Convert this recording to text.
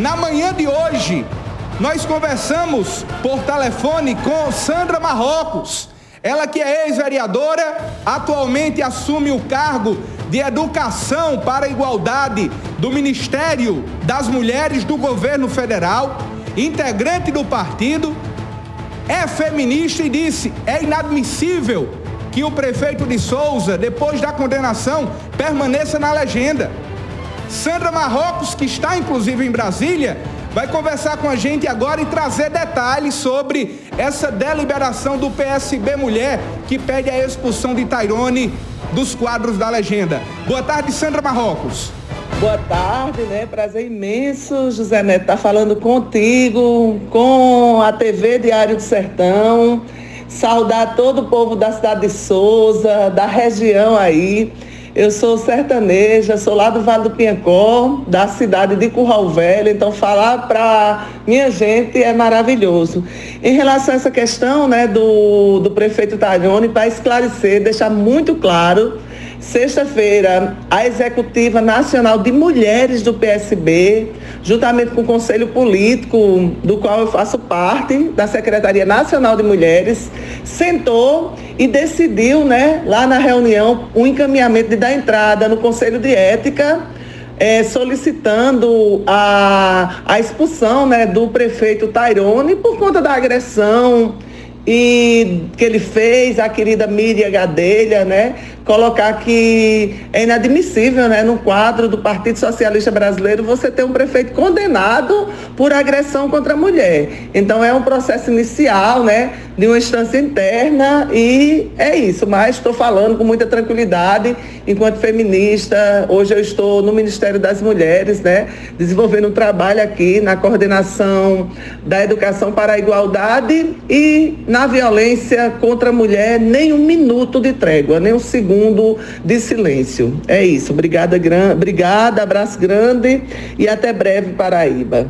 Na manhã de hoje, nós conversamos por telefone com Sandra Marrocos. Ela que é ex-vereadora, atualmente assume o cargo de Educação para a Igualdade do Ministério das Mulheres do Governo Federal, integrante do partido, é feminista e disse: é inadmissível que o prefeito de Souza, depois da condenação, permaneça na legenda. Sandra Marrocos, que está inclusive em Brasília, vai conversar com a gente agora e trazer detalhes sobre essa deliberação do PSB Mulher que pede a expulsão de Tairone dos quadros da legenda. Boa tarde, Sandra Marrocos. Boa tarde, né? Prazer imenso, José Neto, estar tá falando contigo, com a TV Diário do Sertão. Saudar todo o povo da cidade de Souza, da região aí. Eu sou sertaneja, sou lá do Vale do Piancó, da cidade de Curral Velho, então falar para minha gente é maravilhoso. Em relação a essa questão né, do, do prefeito Tarione, para esclarecer, deixar muito claro Sexta-feira, a Executiva Nacional de Mulheres do PSB, juntamente com o Conselho Político, do qual eu faço parte, da Secretaria Nacional de Mulheres, sentou e decidiu, né, lá na reunião, o um encaminhamento de dar entrada no Conselho de Ética, é, solicitando a, a expulsão né, do prefeito Tairone por conta da agressão e que ele fez, a querida Miriam Gadelha, né? Colocar que é inadmissível, né, no quadro do Partido Socialista Brasileiro, você ter um prefeito condenado por agressão contra a mulher. Então é um processo inicial, né, de uma instância interna e é isso. Mas estou falando com muita tranquilidade, enquanto feminista. Hoje eu estou no Ministério das Mulheres, né, desenvolvendo um trabalho aqui na coordenação da educação para a igualdade e na violência contra a mulher, nem um minuto de trégua, nem um segundo de silêncio. É isso. Obrigada, gran... Obrigada abraço grande e até breve, Paraíba.